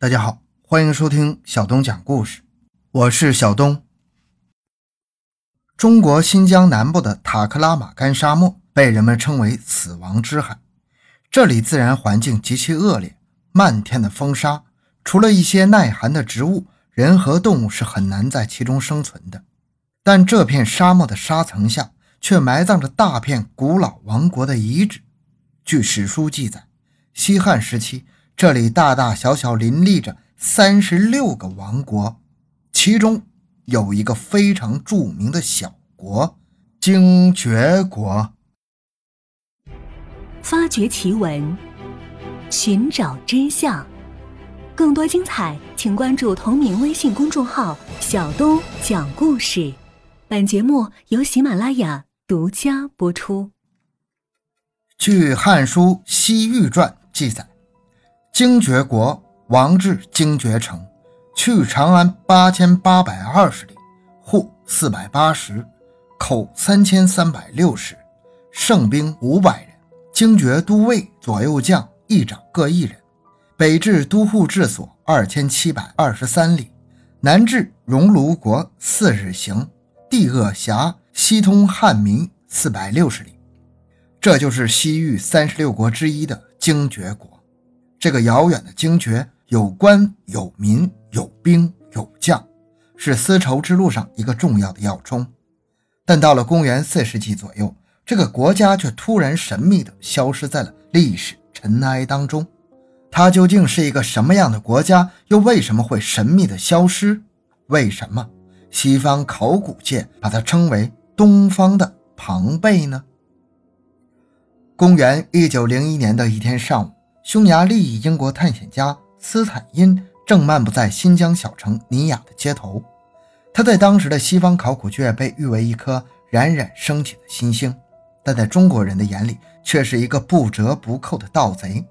大家好，欢迎收听小东讲故事，我是小东。中国新疆南部的塔克拉玛干沙漠被人们称为“死亡之海”，这里自然环境极其恶劣，漫天的风沙，除了一些耐寒的植物，人和动物是很难在其中生存的。但这片沙漠的沙层下，却埋葬着大片古老王国的遗址。据史书记载，西汉时期。这里大大小小林立着三十六个王国，其中有一个非常著名的小国——精绝国。发掘奇闻，寻找真相，更多精彩，请关注同名微信公众号“小东讲故事”。本节目由喜马拉雅独家播出。据《汉书·西域传》记载。精绝国王至精绝城，去长安八千八百二十里，户四百八十，口三千三百六十，胜兵五百人。精绝都尉、左右将、议长各一人。北至都护治所二千七百二十三里，南至熔炉国四日行，地恶狭，西通汉民四百六十里。这就是西域三十六国之一的精绝国。这个遥远的精绝有官有民有兵有将，是丝绸之路上一个重要的要冲。但到了公元四世纪左右，这个国家却突然神秘地消失在了历史尘埃当中。它究竟是一个什么样的国家？又为什么会神秘地消失？为什么西方考古界把它称为东方的庞贝呢？公元一九零一年的一天上午。匈牙利裔英国探险家斯坦因正漫步在新疆小城尼雅的街头，他在当时的西方考古界被誉为一颗冉冉升起的新星，但在中国人的眼里却是一个不折不扣的盗贼。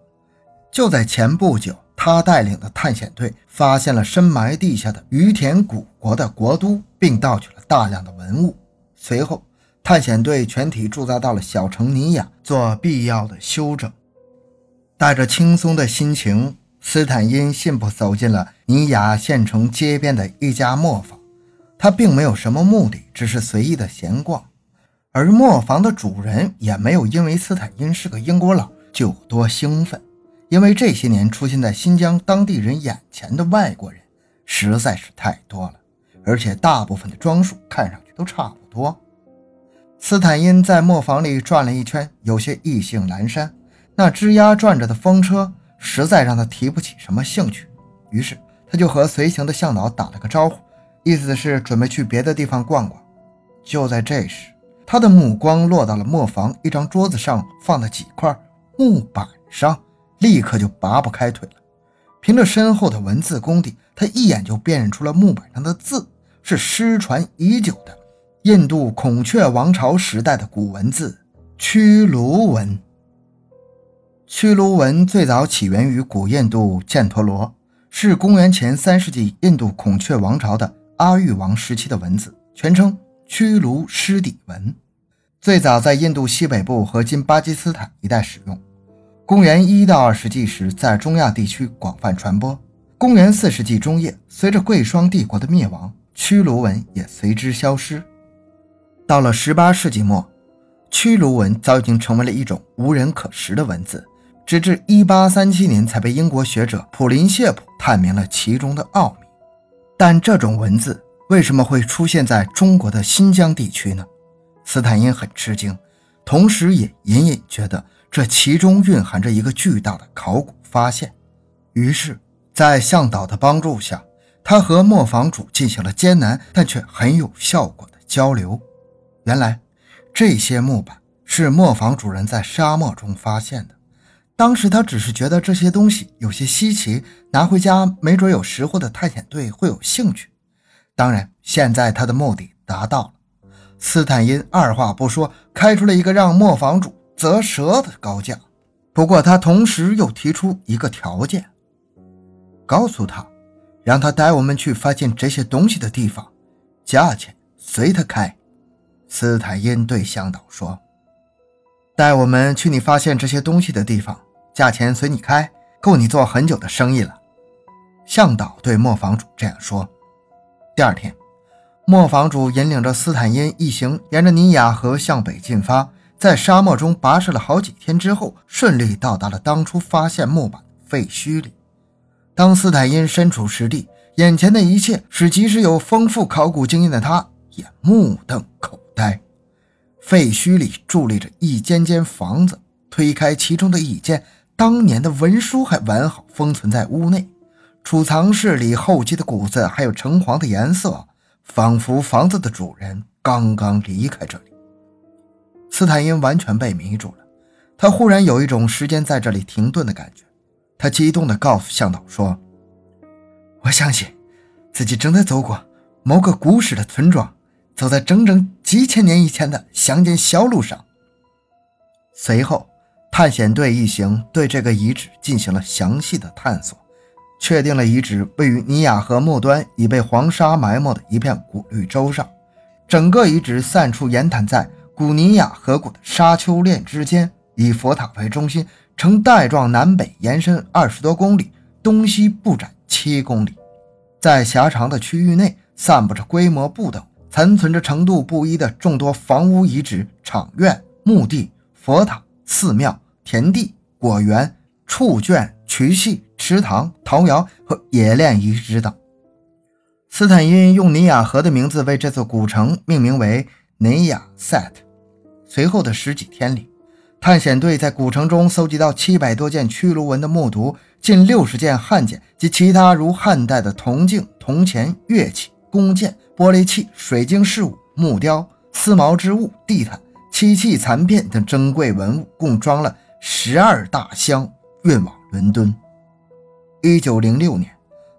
就在前不久，他带领的探险队发现了深埋地下的于田古国的国都，并盗取了大量的文物。随后，探险队全体驻扎到了小城尼雅，做必要的休整。带着轻松的心情，斯坦因信步走进了尼雅县城街边的一家磨坊。他并没有什么目的，只是随意的闲逛。而磨坊的主人也没有因为斯坦因是个英国佬就多兴奋，因为这些年出现在新疆当地人眼前的外国人实在是太多了，而且大部分的装束看上去都差不多。斯坦因在磨坊里转了一圈，有些意兴阑珊。那吱呀转着的风车实在让他提不起什么兴趣，于是他就和随行的向导打了个招呼，意思是准备去别的地方逛逛。就在这时，他的目光落到了磨坊一张桌子上放的几块木板上，立刻就拔不开腿了。凭着深厚的文字功底，他一眼就辨认出了木板上的字是失传已久的印度孔雀王朝时代的古文字屈卢文。屈卢文最早起源于古印度犍陀罗，是公元前三世纪印度孔雀王朝的阿育王时期的文字，全称屈卢湿底文。最早在印度西北部和今巴基斯坦一带使用。公元一到二世纪时，在中亚地区广泛传播。公元四世纪中叶，随着贵霜帝国的灭亡，屈卢文也随之消失。到了十八世纪末，屈卢文早已经成为了一种无人可识的文字。直至一八三七年，才被英国学者普林谢普探明了其中的奥秘。但这种文字为什么会出现在中国的新疆地区呢？斯坦因很吃惊，同时也隐隐觉得这其中蕴含着一个巨大的考古发现。于是，在向导的帮助下，他和磨坊主进行了艰难但却很有效果的交流。原来，这些木板是磨坊主人在沙漠中发现的。当时他只是觉得这些东西有些稀奇，拿回家没准有识货的探险队会有兴趣。当然，现在他的目的达到了。斯坦因二话不说，开出了一个让磨坊主啧舌的高价。不过，他同时又提出一个条件：告诉他，让他带我们去发现这些东西的地方，价钱随他开。斯坦因对向导说：“带我们去你发现这些东西的地方。”价钱随你开，够你做很久的生意了。向导对磨坊主这样说。第二天，磨坊主引领着斯坦因一行沿着尼亚河向北进发，在沙漠中跋涉了好几天之后，顺利到达了当初发现木板的废墟里。当斯坦因身处实地，眼前的一切使即使有丰富考古经验的他也目瞪口呆。废墟里伫立着一间间房子，推开其中的一间，当年的文书还完好封存在屋内。储藏室里厚积的谷子，还有橙黄的颜色，仿佛房子的主人刚刚离开这里。斯坦因完全被迷住了，他忽然有一种时间在这里停顿的感觉。他激动地告诉向导说：“我相信自己正在走过某个古时的村庄，走在整整几千年以前的乡间小路上。”随后，探险队一行对这个遗址进行了详细的探索。确定了遗址位于尼亚河末端已被黄沙埋没的一片古绿洲上，整个遗址散处岩坦在古尼亚河谷的沙丘链之间，以佛塔为中心，呈带状南北延伸二十多公里，东西不展七公里。在狭长的区域内，散布着规模不等、残存着程度不一的众多房屋遗址、场院、墓地、佛塔、寺庙、田地、果园、畜圈、渠系。池塘、陶窑和冶炼遗址等。斯坦因用尼亚河的名字为这座古城命名为尼亚塞特。随后的十几天里，探险队在古城中搜集到七百多件曲卢文的木牍，近六十件汉简及其他如汉代的铜镜、铜钱、乐器、弓箭、玻璃器、水晶饰物、木雕、丝毛织物、地毯、漆器残片等珍贵文物，共装了十二大箱，运往伦敦。一九零六年，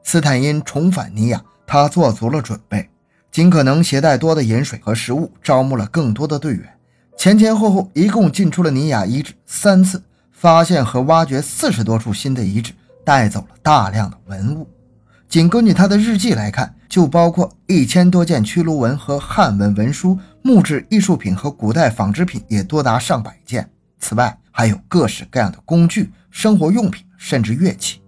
斯坦因重返尼亚，他做足了准备，尽可能携带多的饮水和食物，招募了更多的队员。前前后后一共进出了尼亚遗址三次，发现和挖掘四十多处新的遗址，带走了大量的文物。仅根据他的日记来看，就包括一千多件曲卢文和汉文文书，木质艺术品和古代纺织品也多达上百件。此外，还有各式各样的工具、生活用品，甚至乐器。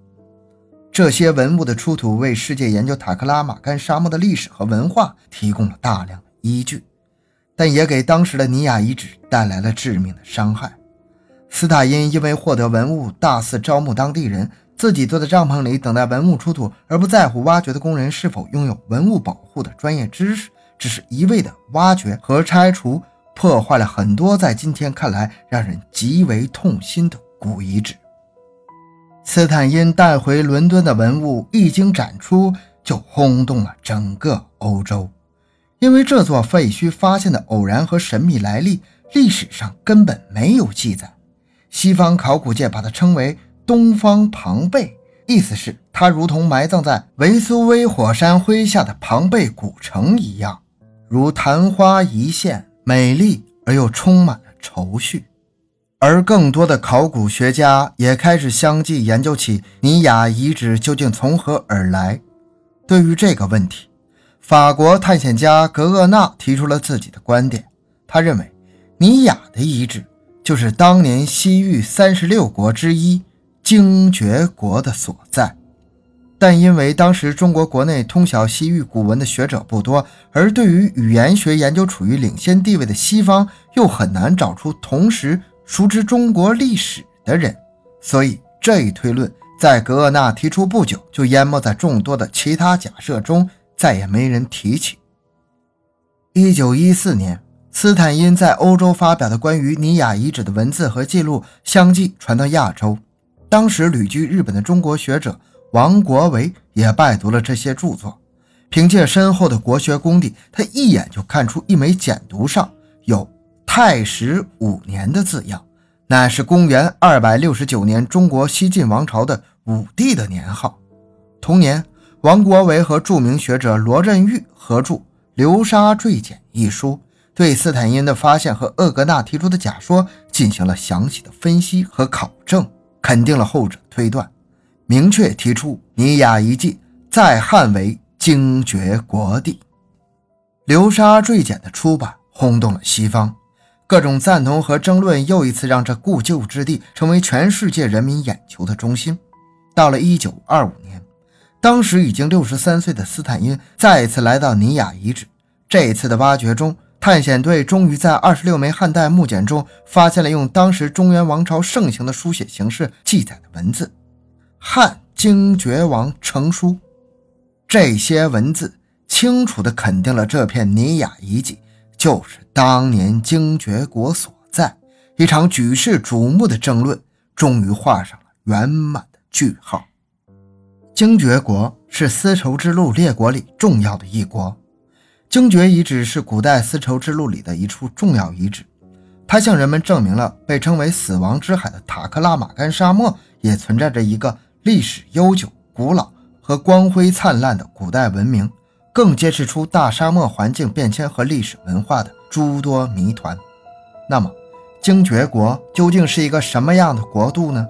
这些文物的出土，为世界研究塔克拉玛干沙漠的历史和文化提供了大量的依据，但也给当时的尼亚遗址带来了致命的伤害。斯塔因因为获得文物，大肆招募当地人，自己坐在帐篷里等待文物出土，而不在乎挖掘的工人是否拥有文物保护的专业知识，只是一味的挖掘和拆除，破坏了很多在今天看来让人极为痛心的古遗址。斯坦因带回伦敦的文物一经展出，就轰动了整个欧洲。因为这座废墟发现的偶然和神秘来历，历史上根本没有记载。西方考古界把它称为“东方庞贝”，意思是它如同埋葬在维苏威火山灰下的庞贝古城一样，如昙花一现，美丽而又充满了愁绪。而更多的考古学家也开始相继研究起尼雅遗址究竟从何而来。对于这个问题，法国探险家格厄纳提出了自己的观点。他认为，尼雅的遗址就是当年西域三十六国之一精绝国的所在。但因为当时中国国内通晓西域古文的学者不多，而对于语言学研究处于领先地位的西方又很难找出同时。熟知中国历史的人，所以这一推论在格厄纳提出不久就淹没在众多的其他假设中，再也没人提起。一九一四年，斯坦因在欧洲发表的关于尼雅遗址的文字和记录相继传到亚洲，当时旅居日本的中国学者王国维也拜读了这些著作，凭借深厚的国学功底，他一眼就看出一枚简牍上有。太史五年的字样，乃是公元二百六十九年中国西晋王朝的武帝的年号。同年，王国维和著名学者罗振玉合著《流沙坠简》一书，对斯坦因的发现和厄格纳提出的假说进行了详细的分析和考证，肯定了后者推断，明确提出尼雅遗迹在汉为精绝国地。《流沙坠简》的出版轰动了西方。各种赞同和争论又一次让这故旧之地成为全世界人民眼球的中心。到了1925年，当时已经六十三岁的斯坦因再一次来到尼雅遗址。这一次的挖掘中，探险队终于在二十六枚汉代木简中发现了用当时中原王朝盛行的书写形式记载的文字——汉精绝王成书。这些文字清楚地肯定了这片尼雅遗迹就是当年精绝国所在。一场举世瞩目的争论终于画上了圆满的句号。精绝国是丝绸之路列国里重要的一国。精绝遗址是古代丝绸之路里的一处重要遗址，它向人们证明了被称为“死亡之海”的塔克拉玛干沙漠也存在着一个历史悠久、古老和光辉灿烂的古代文明，更揭示出大沙漠环境变迁和历史文化的诸多谜团。那么，精绝国究竟是一个什么样的国度呢？